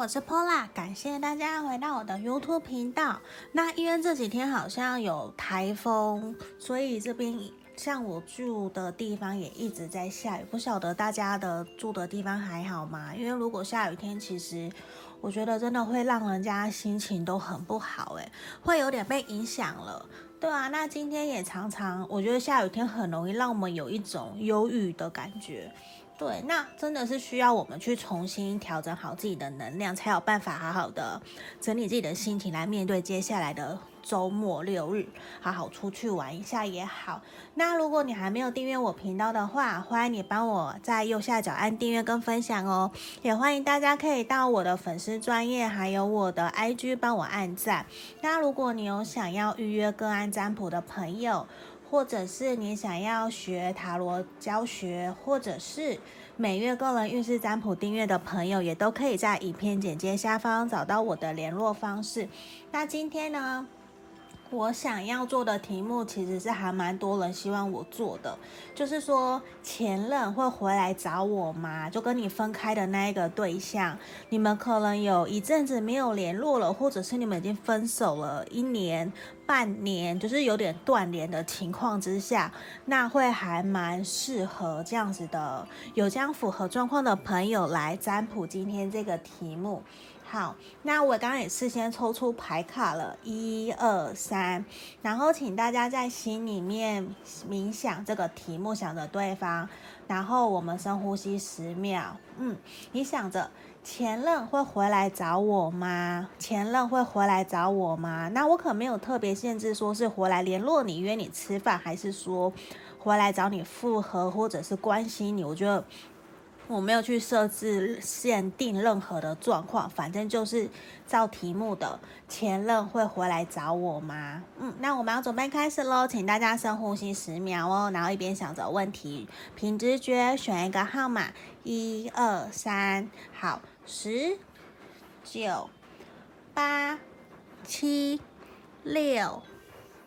我是 Pola，感谢大家回到我的 YouTube 频道。那因为这几天好像有台风，所以这边像我住的地方也一直在下雨。不晓得大家的住的地方还好吗？因为如果下雨天，其实我觉得真的会让人家心情都很不好，诶，会有点被影响了。对啊，那今天也常常，我觉得下雨天很容易让我们有一种忧郁的感觉。对，那真的是需要我们去重新调整好自己的能量，才有办法好好的整理自己的心情，来面对接下来的周末六日，好好出去玩一下也好。那如果你还没有订阅我频道的话，欢迎你帮我在右下角按订阅跟分享哦。也欢迎大家可以到我的粉丝专业，还有我的 IG 帮我按赞。那如果你有想要预约个案占卜的朋友，或者是你想要学塔罗教学，或者是每月个人运势占卜订阅的朋友，也都可以在影片简介下方找到我的联络方式。那今天呢，我想要做的题目其实是还蛮多人希望我做的，就是说前任会回来找我吗？就跟你分开的那一个对象，你们可能有一阵子没有联络了，或者是你们已经分手了一年、半年，就是有点断联的情况之下，那会还蛮适合这样子的，有这样符合状况的朋友来占卜今天这个题目。好，那我刚刚也事先抽出牌卡了，一二三，然后请大家在心里面冥想这个题目，想着对方，然后我们深呼吸十秒，嗯，你想着前任会回来找我吗？前任会回来找我吗？那我可没有特别限制，说是回来联络你、约你吃饭，还是说回来找你复合，或者是关心你？我觉得。我没有去设置限定任何的状况，反正就是照题目的前任会回来找我吗？嗯，那我们要准备开始喽，请大家深呼吸十秒哦，然后一边想着问题，凭直觉选一个号码，一二三，好，十、九、八、七、六、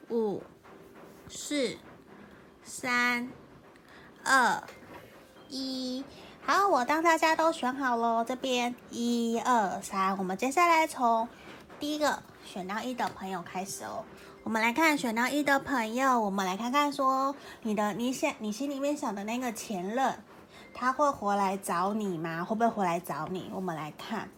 五、四、三、二、一。好，我当大家都选好了，这边一二三，我们接下来从第一个选到一的朋友开始哦。我们来看选到一的朋友，我们来看看说你的你想你心里面想的那个前任，他会回来找你吗？会不会回来找你？我们来看。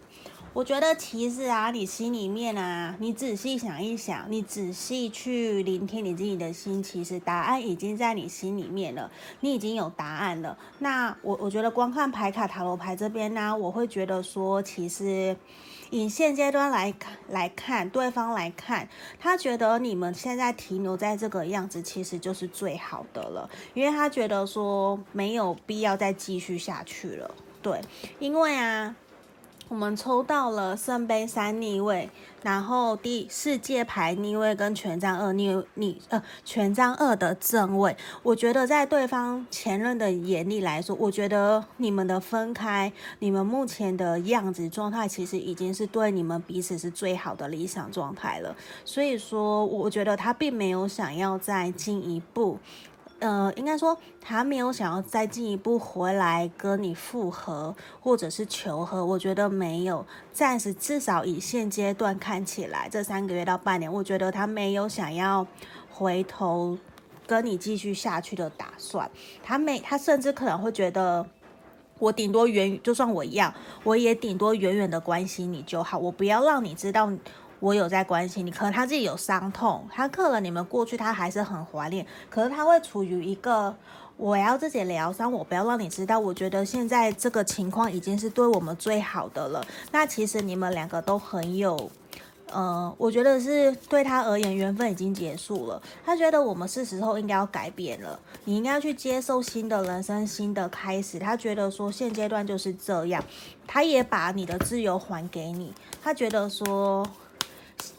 我觉得其实啊，你心里面啊，你仔细想一想，你仔细去聆听你自己的心，其实答案已经在你心里面了，你已经有答案了。那我我觉得光看牌卡塔罗牌这边呢、我会觉得说，其实以现阶段来来看，对方来看，他觉得你们现在停留在这个样子，其实就是最好的了，因为他觉得说没有必要再继续下去了。对，因为啊。我们抽到了圣杯三逆位，然后第世界牌逆位跟权杖二逆逆呃权杖二的正位。我觉得在对方前任的眼里来说，我觉得你们的分开，你们目前的样子状态，其实已经是对你们彼此是最好的理想状态了。所以说，我觉得他并没有想要再进一步。呃，应该说他没有想要再进一步回来跟你复合，或者是求和。我觉得没有，暂时至少以现阶段看起来，这三个月到半年，我觉得他没有想要回头跟你继续下去的打算。他没，他甚至可能会觉得，我顶多远，就算我一样，我也顶多远远的关心你就好，我不要让你知道。我有在关心你，可能他自己有伤痛，他可能你们过去他还是很怀念，可是他会处于一个我要自己疗伤，我不要让你知道。我觉得现在这个情况已经是对我们最好的了。那其实你们两个都很有，呃，我觉得是对他而言缘分已经结束了。他觉得我们是时候应该要改变了，你应该要去接受新的人生、新的开始。他觉得说现阶段就是这样，他也把你的自由还给你。他觉得说。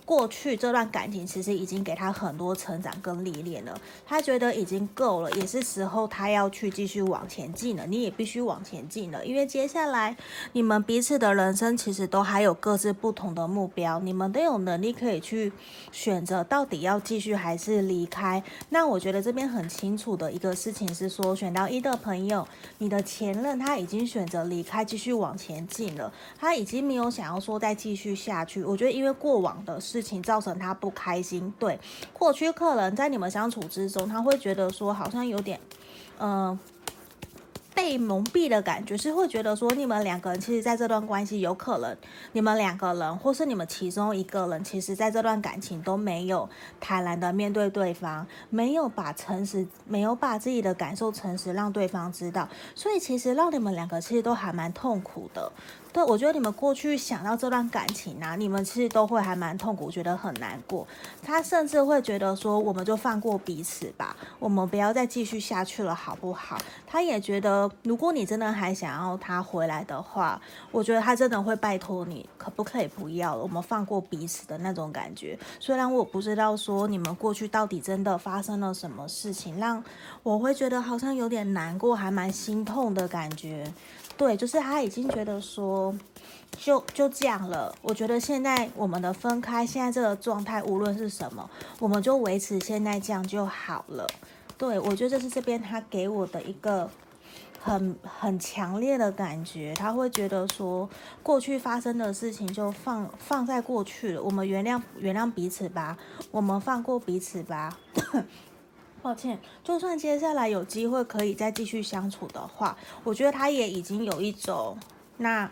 过去这段感情其实已经给他很多成长跟历练了，他觉得已经够了，也是时候他要去继续往前进了。你也必须往前进了，因为接下来你们彼此的人生其实都还有各自不同的目标，你们都有能力可以去选择到底要继续还是离开。那我觉得这边很清楚的一个事情是说，选到一的朋友，你的前任他已经选择离开，继续往前进了，他已经没有想要说再继续下去。我觉得因为过往的事。事情造成他不开心，对，过去客人在你们相处之中，他会觉得说好像有点，嗯、呃。被蒙蔽的感觉是会觉得说，你们两个人其实在这段关系有可能，你们两个人或是你们其中一个人，其实在这段感情都没有坦然的面对对方，没有把诚实，没有把自己的感受诚实让对方知道，所以其实让你们两个其实都还蛮痛苦的。对，我觉得你们过去想到这段感情啊，你们其实都会还蛮痛苦，觉得很难过。他甚至会觉得说，我们就放过彼此吧，我们不要再继续下去了，好不好？他也觉得，如果你真的还想要他回来的话，我觉得他真的会拜托你，可不可以不要？我们放过彼此的那种感觉。虽然我不知道说你们过去到底真的发生了什么事情，让我会觉得好像有点难过，还蛮心痛的感觉。对，就是他已经觉得说，就就这样了。我觉得现在我们的分开，现在这个状态，无论是什么，我们就维持现在这样就好了。对，我觉得这是这边他给我的一个很很强烈的感觉。他会觉得说，过去发生的事情就放放在过去了，我们原谅原谅彼此吧，我们放过彼此吧。抱歉，就算接下来有机会可以再继续相处的话，我觉得他也已经有一种，那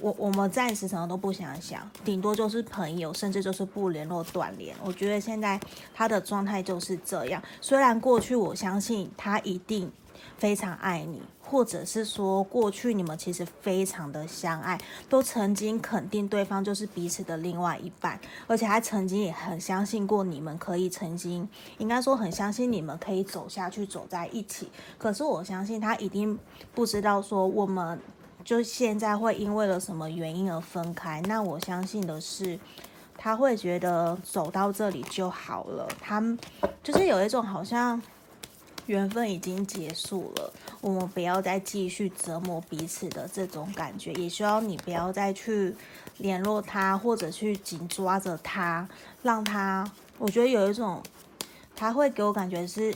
我我们暂时什么都不想想，顶多就是朋友，甚至就是不联络断联。我觉得现在他的状态就是这样。虽然过去我相信他一定非常爱你。或者是说，过去你们其实非常的相爱，都曾经肯定对方就是彼此的另外一半，而且还曾经也很相信过你们可以曾经，应该说很相信你们可以走下去，走在一起。可是我相信他一定不知道说我们就现在会因为了什么原因而分开。那我相信的是，他会觉得走到这里就好了，他就是有一种好像。缘分已经结束了，我们不要再继续折磨彼此的这种感觉，也希望你不要再去联络他，或者去紧抓着他，让他，我觉得有一种，他会给我感觉是，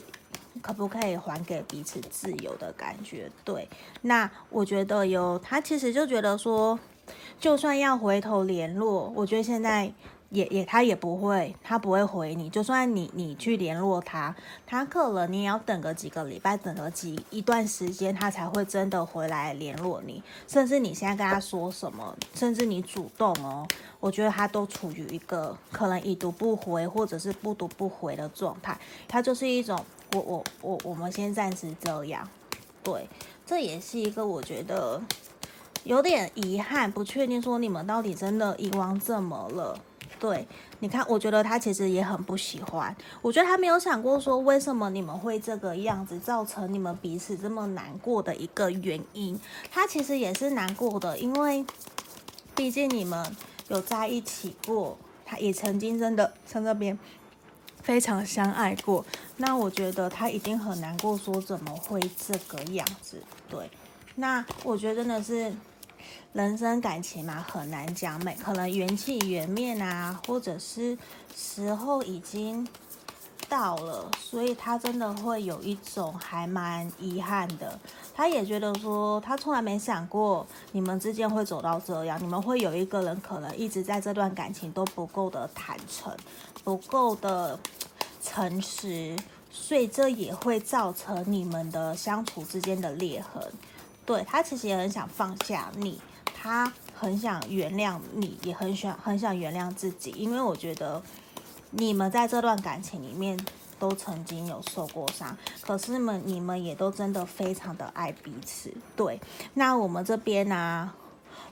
可不可以还给彼此自由的感觉？对，那我觉得有，他其实就觉得说，就算要回头联络，我觉得现在。也也他也不会，他不会回你。就算你你去联络他，他可能你也要等个几个礼拜，等个几一段时间，他才会真的回来联络你。甚至你现在跟他说什么，甚至你主动哦，我觉得他都处于一个可能已读不回或者是不读不回的状态。他就是一种我我我我们先暂时这样。对，这也是一个我觉得有点遗憾，不确定说你们到底真的遗忘怎么了。对，你看，我觉得他其实也很不喜欢。我觉得他没有想过说，为什么你们会这个样子，造成你们彼此这么难过的一个原因。他其实也是难过的，因为毕竟你们有在一起过，他也曾经真的在那边非常相爱过。那我觉得他一定很难过，说怎么会这个样子？对，那我觉得真的是。人生感情嘛，很难讲，美可能缘起缘灭啊，或者是时候已经到了，所以他真的会有一种还蛮遗憾的。他也觉得说，他从来没想过你们之间会走到这样，你们会有一个人可能一直在这段感情都不够的坦诚，不够的诚实，所以这也会造成你们的相处之间的裂痕。对，他其实也很想放下你，他很想原谅你，也很想很想原谅自己，因为我觉得你们在这段感情里面都曾经有受过伤，可是们你们也都真的非常的爱彼此。对，那我们这边呢、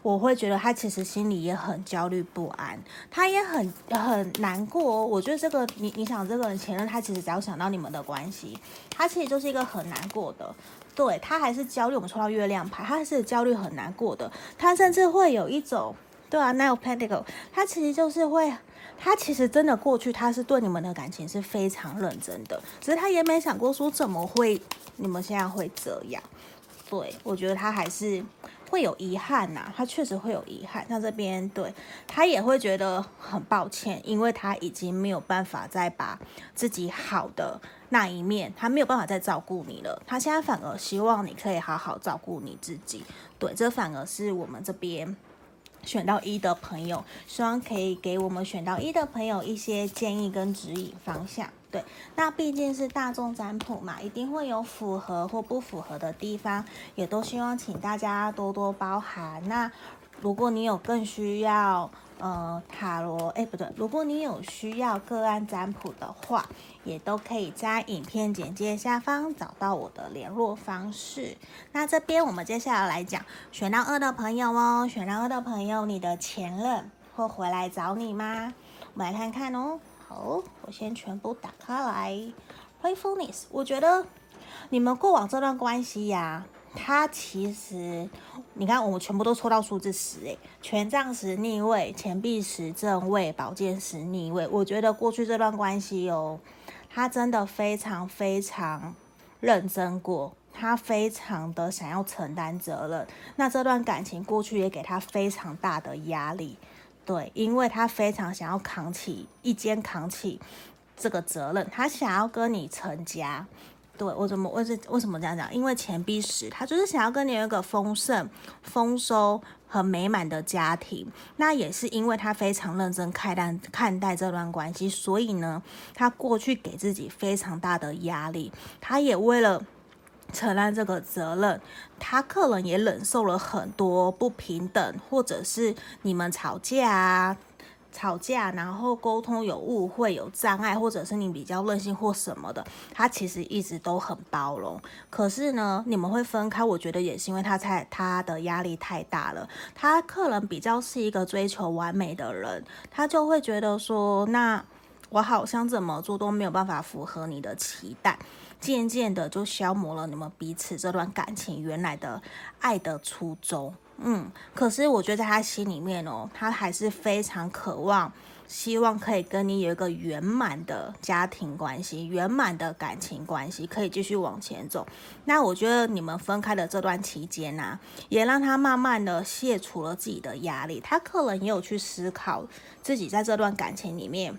我会觉得他其实心里也很焦虑不安，他也很很难过。我觉得这个你你想这个人前任，他其实只要想到你们的关系，他其实就是一个很难过的。对，他还是焦虑，我们抽到月亮牌，他还是焦虑很难过的，他甚至会有一种对啊，那有 Pentacle，他其实就是会，他其实真的过去他是对你们的感情是非常认真的，只是他也没想过说怎么会你们现在会这样。对，我觉得他还是会有遗憾呐、他确实会有遗憾。那这边对他也会觉得很抱歉，因为他已经没有办法再把自己好的那一面，他没有办法再照顾你了。他现在反而希望你可以好好照顾你自己。对，这反而是我们这边。选到一的朋友，希望可以给我们选到一的朋友一些建议跟指引方向。对，那毕竟是大众占卜嘛，一定会有符合或不符合的地方，也都希望请大家多多包涵。那如果你有更需要，呃，塔罗，哎，不对，如果你有需要个案占卜的话，也都可以在影片简介下方找到我的联络方式。那这边我们接下来来讲选到二的朋友哦，选到二的朋友，你的前任会回来找你吗？我们来看看哦。好，我先全部打开来。Playfulness，我觉得你们过往这段关系呀、他其实，你看，我们全部都抽到数字十，诶，权杖十逆位，钱币十正位，宝剑十逆位。我觉得过去这段关系哦，他真的非常非常认真过，他非常的想要承担责任。那这段感情过去也给他非常大的压力，对，因为他非常想要扛起一肩扛起这个责任，他想要跟你成家。对，我怎么为什为什么这样讲？因为钱币十，他就是想要跟你有一个丰盛、丰收和美满的家庭。那也是因为他非常认真看待看待这段关系，所以呢，他过去给自己非常大的压力。他也为了承担这个责任，他可能也忍受了很多不平等，或者是你们吵架啊。吵架，然后沟通有误会、有障碍，或者是你比较任性或什么的，他其实一直都很包容。可是呢，你们会分开，我觉得也是因为他太他的压力太大了。他可能比较是一个追求完美的人，他就会觉得说，那我好像怎么做都没有办法符合你的期待，渐渐的就消磨了你们彼此这段感情原来的爱的初衷。嗯，可是我觉得在他心里面哦，他还是非常渴望，希望可以跟你有一个圆满的家庭关系，圆满的感情关系，可以继续往前走。那我觉得你们分开的这段期间呢、也让他慢慢的卸除了自己的压力，他可能也有去思考自己在这段感情里面。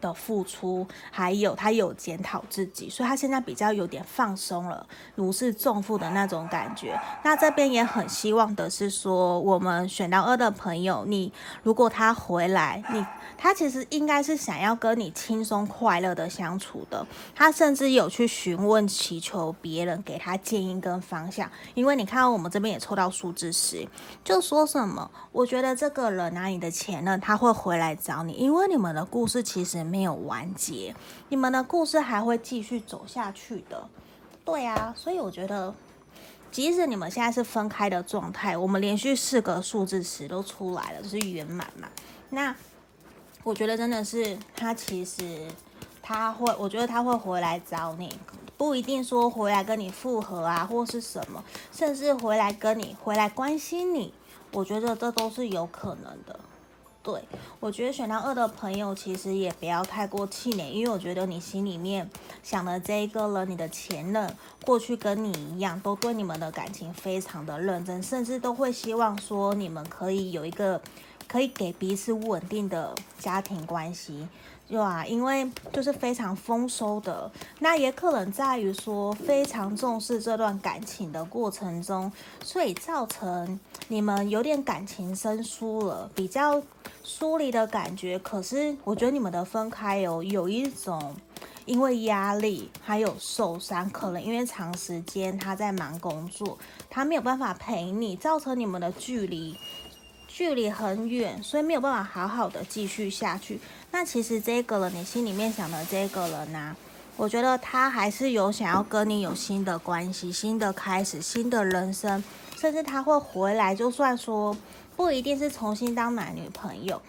的付出，还有他有检讨自己，所以他现在比较有点放松了，如释重负的那种感觉。那这边也很希望的是说，我们选到二的朋友，你如果他回来，你他其实应该是想要跟你轻松快乐的相处的。他甚至有去询问、祈求别人给他建议跟方向。因为你看，我们这边也抽到数字十，就说什么？我觉得这个人啊，你的前任他会回来找你，因为你们的故事其实。没有完结，你们的故事还会继续走下去的。对啊，所以我觉得，即使你们现在是分开的状态，我们连续四个数字词都出来了，就是圆满嘛。那我觉得真的是他，其实他会，我觉得他会回来找你，不一定说回来跟你复合啊，或是什么，甚至回来跟你回来关心你，我觉得这都是有可能的。对，我觉得选到二的朋友其实也不要太过气馁，因为我觉得你心里面想的这一个人，你的前任过去跟你一样，都对你们的感情非常的认真，甚至都会希望说你们可以有一个可以给彼此稳定的家庭关系。对啊，因为就是非常丰收的，那也可能在于说非常重视这段感情的过程中，所以造成你们有点感情生疏了，比较疏离的感觉。可是我觉得你们的分开有有一种因为压力还有受伤，可能因为长时间他在忙工作，他没有办法陪你，造成你们的距离。距离很远，所以没有办法好好的继续下去。那其实这个人，你心里面想的这个人呢、我觉得他还是有想要跟你有新的关系、新的开始、新的人生，甚至他会回来。就算说不一定是重新当男女朋友、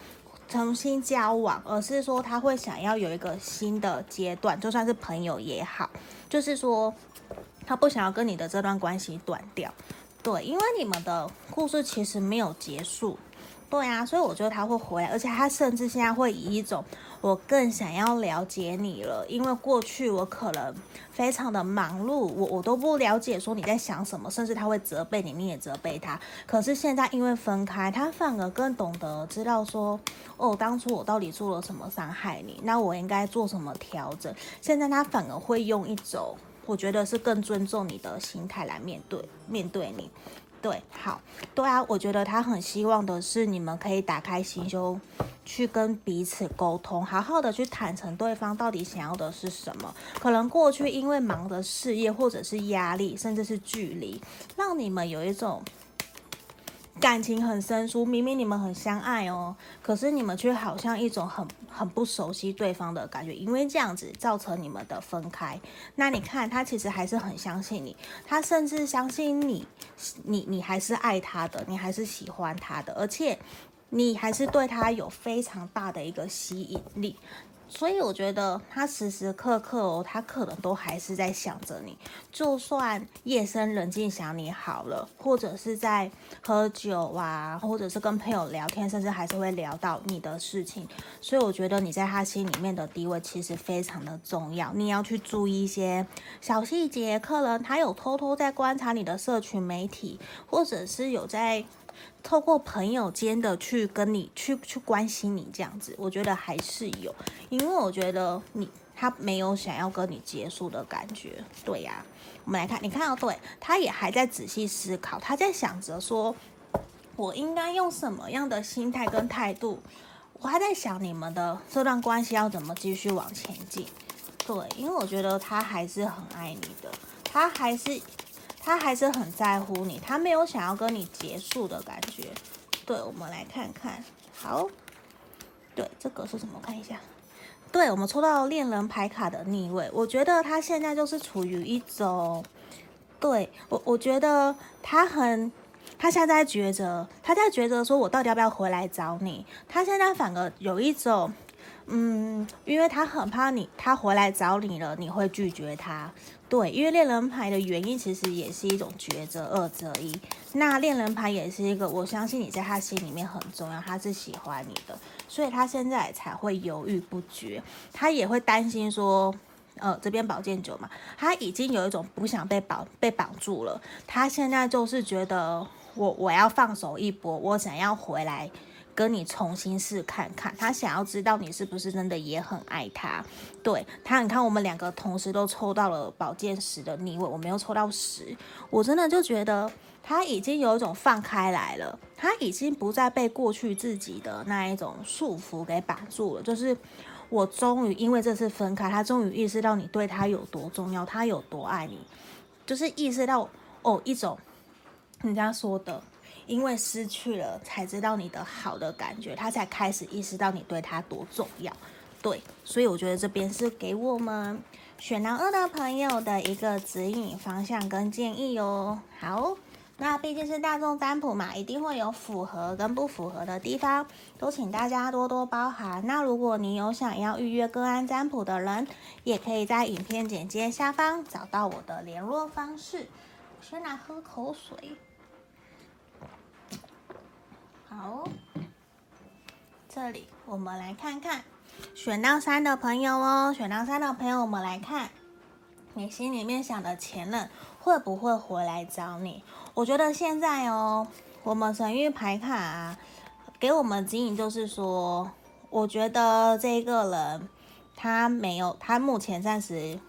重新交往，而是说他会想要有一个新的阶段，就算是朋友也好，就是说他不想要跟你的这段关系断掉。对，因为你们的故事其实没有结束，对啊，所以我觉得他会回来，而且他甚至现在会以一种我更想要了解你了，因为过去我可能非常的忙碌，我我都不了解说你在想什么，甚至他会责备你，你也责备他。可是现在因为分开，他反而更懂得知道说，哦，当初我到底做了什么伤害你，那我应该做什么调整。现在他反而会用一种我觉得是更尊重你的心态来面对面对你。对，好，对啊，我觉得他很希望的是你们可以打开心胸，去跟彼此沟通，好好的去坦诚对方到底想要的是什么。可能过去因为忙的事业，或者是压力，甚至是距离，让你们有一种。感情很生疏，明明你们很相爱哦，可是你们却好像一种很很不熟悉对方的感觉，因为这样子造成你们的分开。那你看他其实还是很相信你，他甚至相信你，你你还是爱他的，你还是喜欢他的，而且你还是对他有非常大的一个吸引力。所以我觉得他时时刻刻哦，他可能都还是在想着你。就算夜深人静想你好了，或者是在喝酒啊，或者是跟朋友聊天，甚至还是会聊到你的事情。所以我觉得你在他心里面的地位其实非常的重要。你要去注意一些小细节，可能他有偷偷在观察你的社群媒体，或者是有在。透过朋友间的去跟你去去关心你这样子，我觉得还是有，因为我觉得你他没有想要跟你结束的感觉，对呀、我们来看，你看到对，他也还在仔细思考，他在想着说，我应该用什么样的心态跟态度，我还在想你们的这段关系要怎么继续往前进，对，因为我觉得他还是很爱你的，他还是。他还是很在乎你，他没有想要跟你结束的感觉。对，我们来看看，好，对，这个是什么？看一下，对，我们抽到恋人牌卡的逆位，我觉得他现在就是处于一种，对，我，我觉得他很，他现在在抉择，他在抉择说，我到底要不要回来找你？他现在反而有一种。嗯，因为他很怕你，他回来找你了，你会拒绝他。对，因为恋人牌的原因其实也是一种抉择，二择一。那恋人牌也是一个，我相信你在他心里面很重要，他是喜欢你的，所以他现在才会犹豫不决。他也会担心说，呃，这边宝剑九嘛，他已经有一种不想被绑被绑住了。他现在就是觉得我，我我要放手一搏，我想要回来。跟你重新试看看，他想要知道你是不是真的也很爱他。对他，你看我们两个同时都抽到了宝剑十的逆位，我没有抽到十，我真的就觉得他已经有一种放开来了，他已经不再被过去自己的那一种束缚给绑住了。就是我终于因为这次分开，他终于意识到你对他有多重要，他有多爱你，就是意识到哦一种人家说的。因为失去了，才知道你的好的感觉，他才开始意识到你对他多重要。对，所以我觉得这边是给我们选到二的朋友的一个指引方向跟建议哦。好，那毕竟是大众占卜嘛，一定会有符合跟不符合的地方，都请大家多多包涵。那如果你有想要预约个案占卜的人，也可以在影片简介下方找到我的联络方式。我先来喝口水。好，这里我们来看看选到三的朋友哦，选到三的朋友，我们来看你心里面想的前任会不会回来找你？我觉得现在哦，我们神域牌卡啊，给我们指引就是说，我觉得这个人他没有，他目前暂时，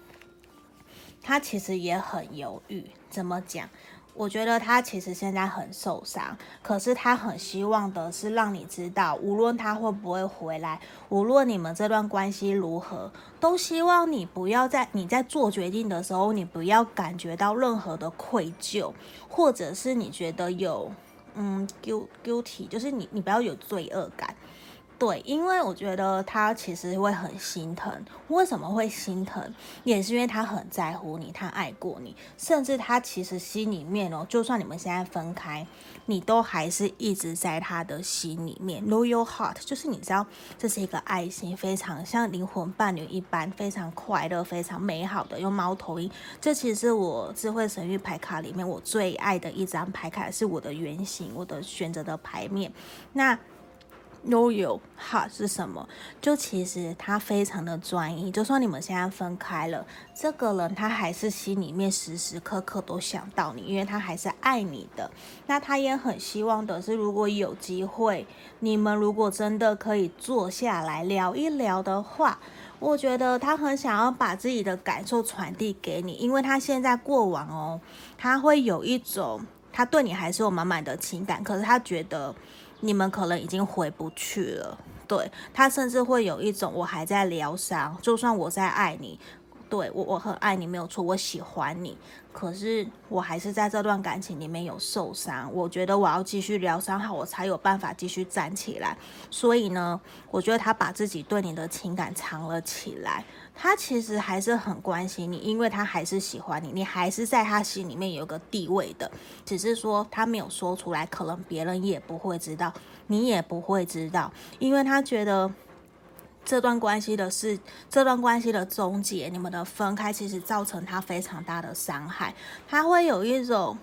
他其实也很犹豫，怎么讲？我觉得他其实现在很受伤，可是他很希望的是让你知道，无论他会不会回来，无论你们这段关系如何，都希望你不要在你在做决定的时候，你不要感觉到任何的愧疚，或者是你觉得有嗯 guilty，就是你你不要有罪恶感。对，因为我觉得他其实会很心疼。为什么会心疼？也是因为他很在乎你，他爱过你，甚至他其实心里面哦，就算你们现在分开，你都还是一直在他的心里面。Loyal heart，就是你知道，这是一个爱心，非常像灵魂伴侣一般，非常快乐、非常美好的。用猫头鹰，这其实是我智慧神域牌卡里面我最爱的一张牌卡，是我的原型，我的选择的牌面。那。Know your heart 是什么？就其实他非常的专一，就算你们现在分开了，这个人他还是心里面时时刻刻都想到你，因为他还是爱你的。那他也很希望的是，如果有机会，你们如果真的可以坐下来聊一聊的话，我觉得他很想要把自己的感受传递给你，因为他现在过往哦，他会有一种他对你还是有满满的情感，可是他觉得。你们可能已经回不去了，对，他甚至会有一种我还在疗伤，就算我在爱你，对，我我很爱你没有错，我喜欢你。可是我还是在这段感情里面有受伤，我觉得我要继续疗伤好，我才有办法继续站起来。所以呢，我觉得他把自己对你的情感藏了起来，他其实还是很关心你，因为他还是喜欢你，你还是在他心里面有个地位的，只是说他没有说出来，可能别人也不会知道，你也不会知道，因为他觉得。这段关系的是这段关系的终结，你们的分开其实造成他非常大的伤害。他会有一种，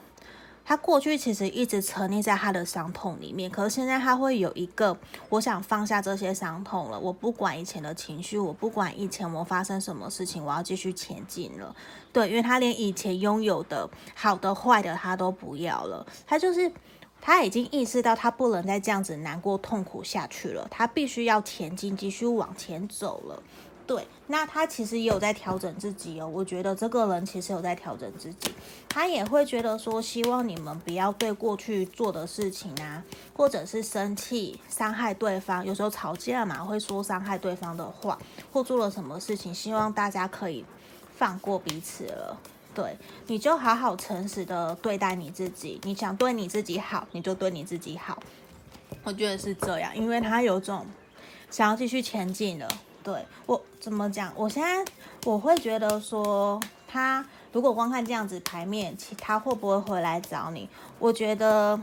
他过去其实一直沉溺在他的伤痛里面，可是现在他会有一个，我想放下这些伤痛了，我不管以前的情绪，我不管以前我发生什么事情，我要继续前进了。对，因为他连以前拥有的好的坏的他都不要了，他就是。他已经意识到，他不能再这样子难过痛苦下去了，他必须要前进，继续往前走了。对，那他其实也有在调整自己哦。我觉得这个人其实有在调整自己，他也会觉得说，希望你们不要对过去做的事情啊，或者是生气伤害对方，有时候吵架嘛，会说伤害对方的话，或做了什么事情，希望大家可以放过彼此了。对，你就好好诚实的对待你自己。你想对你自己好，你就对你自己好。我觉得是这样，因为他有种想要继续前进的。对，我怎么讲？我现在我会觉得说，他如果光看这样子牌面，其他会不会回来找你？我觉得。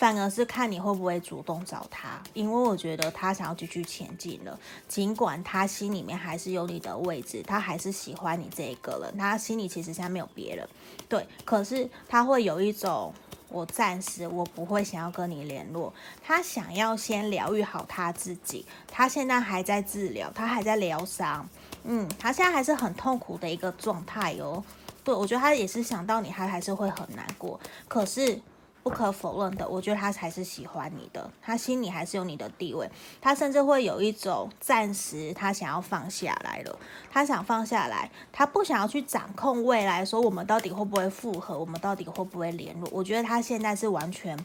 反而是看你会不会主动找他，因为我觉得他想要继续前进了。尽管他心里面还是有你的位置，他还是喜欢你这一个人，他心里其实现在没有别人。对，可是他会有一种，我暂时我不会想要跟你联络。他想要先疗愈好他自己，他现在还在治疗，他还在疗伤。嗯，他现在还是很痛苦的一个状态哦。对，我觉得他也是想到你，他还是会很难过。可是。不可否认的，我觉得他才是喜欢你的，他心里还是有你的地位，他甚至会有一种暂时他想要放下来了，他想放下来，他不想要去掌控未来，说我们到底会不会复合，我们到底会不会联络？我觉得他现在是完全，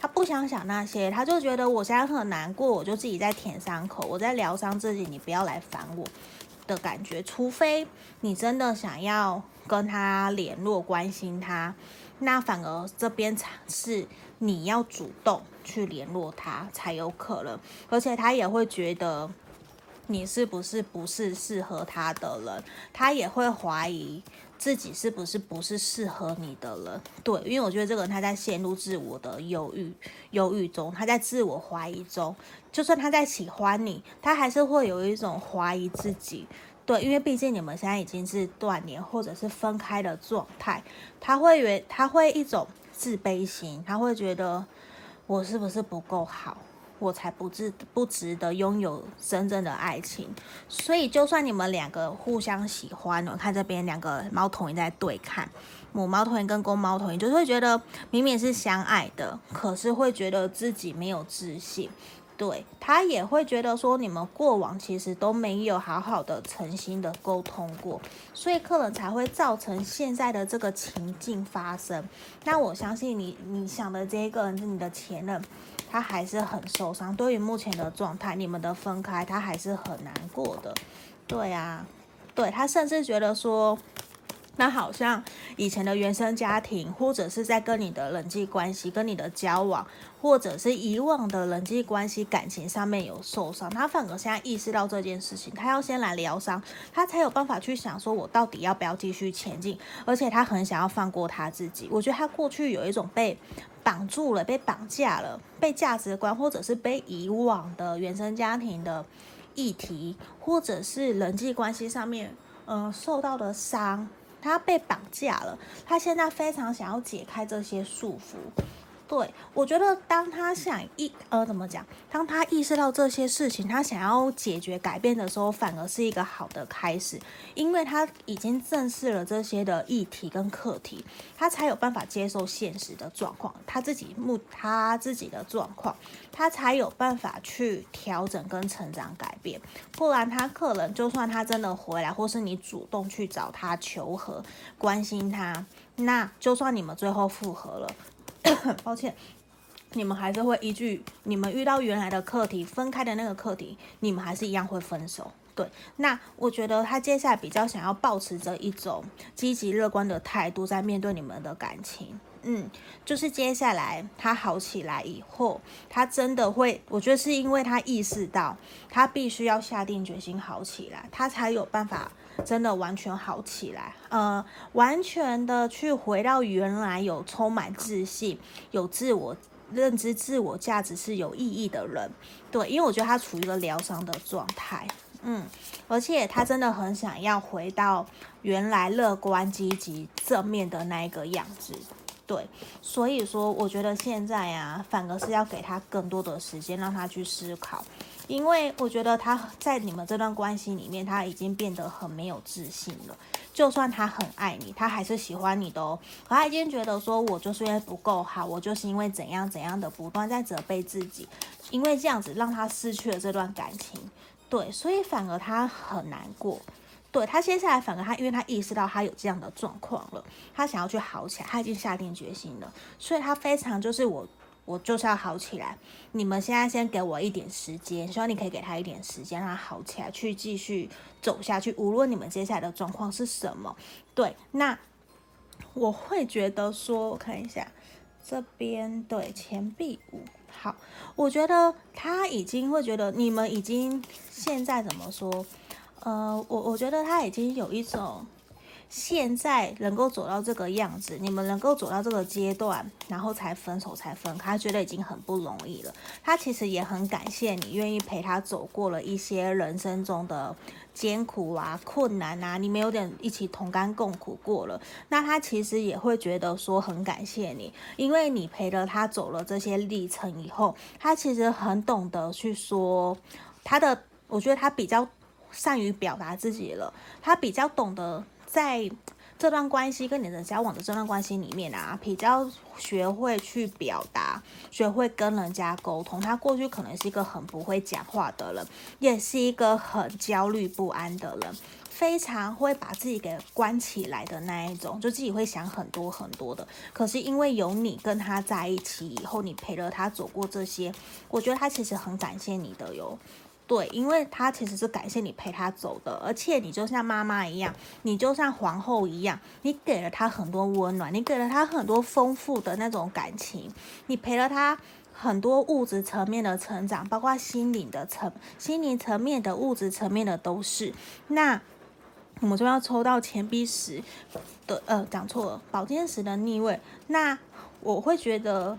他不想想那些，他就觉得我现在很难过，我就自己在舔伤口，我在疗伤自己，你不要来烦我的感觉，除非你真的想要跟他联络，关心他。那反而这边才是你要主动去联络他才有可能，而且他也会觉得你是不是不是适合他的人，他也会怀疑自己是不是不是适合你的人。对，因为我觉得这个人他在陷入自我的忧郁忧郁中，他在自我怀疑中，就算他在喜欢你，他还是会有一种怀疑自己。对，因为毕竟你们现在已经是断联或者是分开的状态，他会以为他会一种自卑心，他会觉得我是不是不够好，我才不值不值得拥有真正的爱情。所以就算你们两个互相喜欢，我看这边两个猫头鹰在对看，母猫头鹰跟公猫头鹰，就是会觉得明明是相爱的，可是会觉得自己没有自信。对，他也会觉得说，你们过往其实都没有好好的诚心的沟通过，所以可能才会造成现在的这个情境发生。那我相信你，你想的这一个人是你的前任，他还是很受伤。对于目前的状态，你们的分开，他还是很难过的。对啊，对，他甚至觉得说。那好像以前的原生家庭，或者是在跟你的人际关系、跟你的交往，或者是以往的人际关系、感情上面有受伤，他反而现在意识到这件事情，他要先来疗伤，他才有办法去想说，我到底要不要继续前进？而且他很想要放过他自己。我觉得他过去有一种被绑住了、被绑架了、被价值观，或者是被以往的原生家庭的议题，或者是人际关系上面，嗯、受到的伤。他被绑架了，他现在非常想要解开这些束缚，对，我觉得当他想意呃怎么讲，当他意识到这些事情，他想要解决改变的时候，反而是一个好的开始，因为他已经正视了这些的议题跟课题，他才有办法接受现实的状况，他自己目他自己的状况，他才有办法去调整跟成长改变，不然他可能就算他真的回来，或是你主动去找他求和，关心他，那就算你们最后复合了。抱歉，你们还是会依据你们遇到原来的课题分开的那个课题，你们还是一样会分手。对，那我觉得他接下来比较想要保持着一种积极乐观的态度在面对你们的感情。嗯，就是接下来他好起来以后，他真的会，我觉得是因为他意识到他必须要下定决心好起来，他才有办法。真的完全好起来，呃，完全的去回到原来有充满自信、有自我认知、自我价值是有意义的人。对，因为我觉得他处于一个疗伤的状态，嗯，而且他真的很想要回到原来乐观、积极、正面的那一个样子。对，所以说我觉得现在啊，反而是要给他更多的时间，让他去思考。因为我觉得他在你们这段关系里面，他已经变得很没有自信了。就算他很爱你，他还是喜欢你的哦。可他已经觉得说，我就是因为不够好，我就是因为怎样怎样的不断在责备自己，因为这样子让他失去了这段感情。对，所以反而他很难过。对，他接下来反而他，因为他意识到他有这样的状况了，他想要去好起来，他已经下定决心了。所以他非常就是我。我就是要好起来，你们现在先给我一点时间，希望你可以给他一点时间，让他好起来，去继续走下去。无论你们接下来的状况是什么，对，那我会觉得说，我看一下这边，对，钱币五，好，我觉得他已经会觉得你们已经现在怎么说？呃，我我觉得他已经有一种。现在能够走到这个样子，你们能够走到这个阶段，然后才分手才分开，觉得已经很不容易了。他其实也很感谢你愿意陪他走过了一些人生中的艰苦啊、困难啊，你们有点一起同甘共苦过了。那他其实也会觉得说很感谢你，因为你陪着他走了这些历程以后，他其实很懂得去说他的，我觉得他比较善于表达自己了，他比较懂得。在这段关系跟你的交往的这段关系里面啊，比较学会去表达，学会跟人家沟通。他过去可能是一个很不会讲话的人，也是一个很焦虑不安的人，非常会把自己给关起来的那一种，就自己会想很多很多的。可是因为有你跟他在一起以后，你陪了他走过这些，我觉得他其实很感谢你的哟。对，因为他其实是感谢你陪他走的，而且你就像妈妈一样，你就像皇后一样，你给了他很多温暖，你给了他很多丰富的那种感情，你陪了他很多物质层面的成长，包括心灵的层、心灵层面的、物质层面的都是。那我们就要抽到钱币十的，呃，讲错了，宝剑十的逆位。那我会觉得。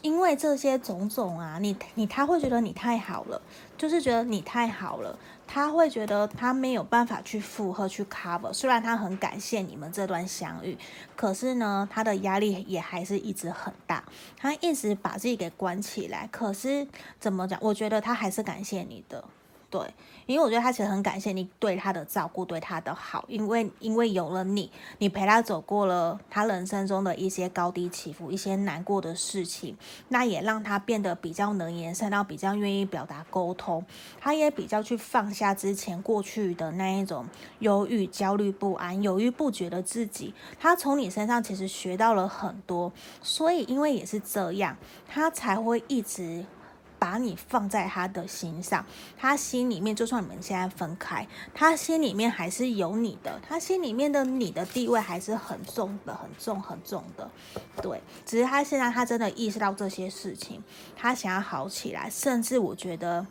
因为这些种种啊，你你他会觉得你太好了，就是觉得你太好了，他会觉得他没有办法去负荷去 cover。虽然他很感谢你们这段相遇，可是呢，他的压力也还是一直很大，他一直把自己给关起来。可是怎么讲？我觉得他还是感谢你的。对，因为我觉得他其实很感谢你对他的照顾，对他的好，因为因为有了你，你陪他走过了他人生中的一些高低起伏，一些难过的事情，那也让他变得比较能言善道，比较愿意表达沟通，他也比较去放下之前过去的那一种忧郁、焦虑不安、犹豫不决的自己，他从你身上其实学到了很多，所以因为也是这样，他才会一直。把你放在他的心上，他心里面就算你们现在分开，他心里面还是有你的，他心里面的你的地位还是很重的，很重很重的。对，只是他现在他真的意识到这些事情，他想要好起来，甚至我觉得。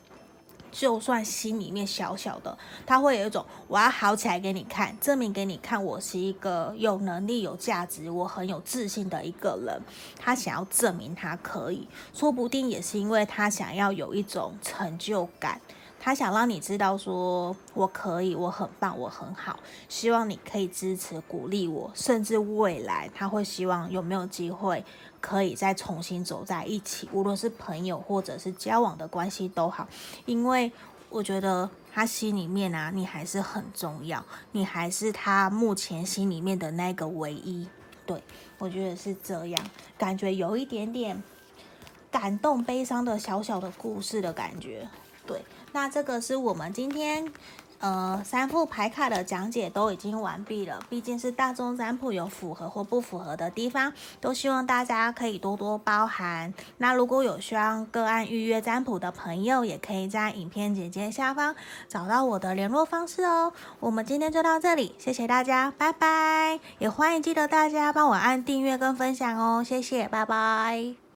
就算心里面小小的，他会有一种我要好起来给你看，证明给你看，我是一个有能力、有价值、我很有自信的一个人。他想要证明他可以，说不定也是因为他想要有一种成就感。他想让你知道说我可以，我很棒，我很好，希望你可以支持鼓励我，甚至未来他会希望有没有机会可以再重新走在一起，无论是朋友或者是交往的关系都好，因为我觉得他心里面啊，你还是很重要，你还是他目前心里面的那个唯一。对，我觉得是这样，感觉有一点点感动、悲伤的小小的故事的感觉。对，那这个是我们今天。呃，三副牌卡的讲解都已经完毕了。毕竟是大众占卜，有符合或不符合的地方，都希望大家可以多多包涵。那如果有需要个案预约占卜的朋友，也可以在影片简介下方找到我的联络方式哦。我们今天就到这里，谢谢大家，拜拜。也欢迎记得大家帮我按订阅跟分享哦，谢谢，拜拜。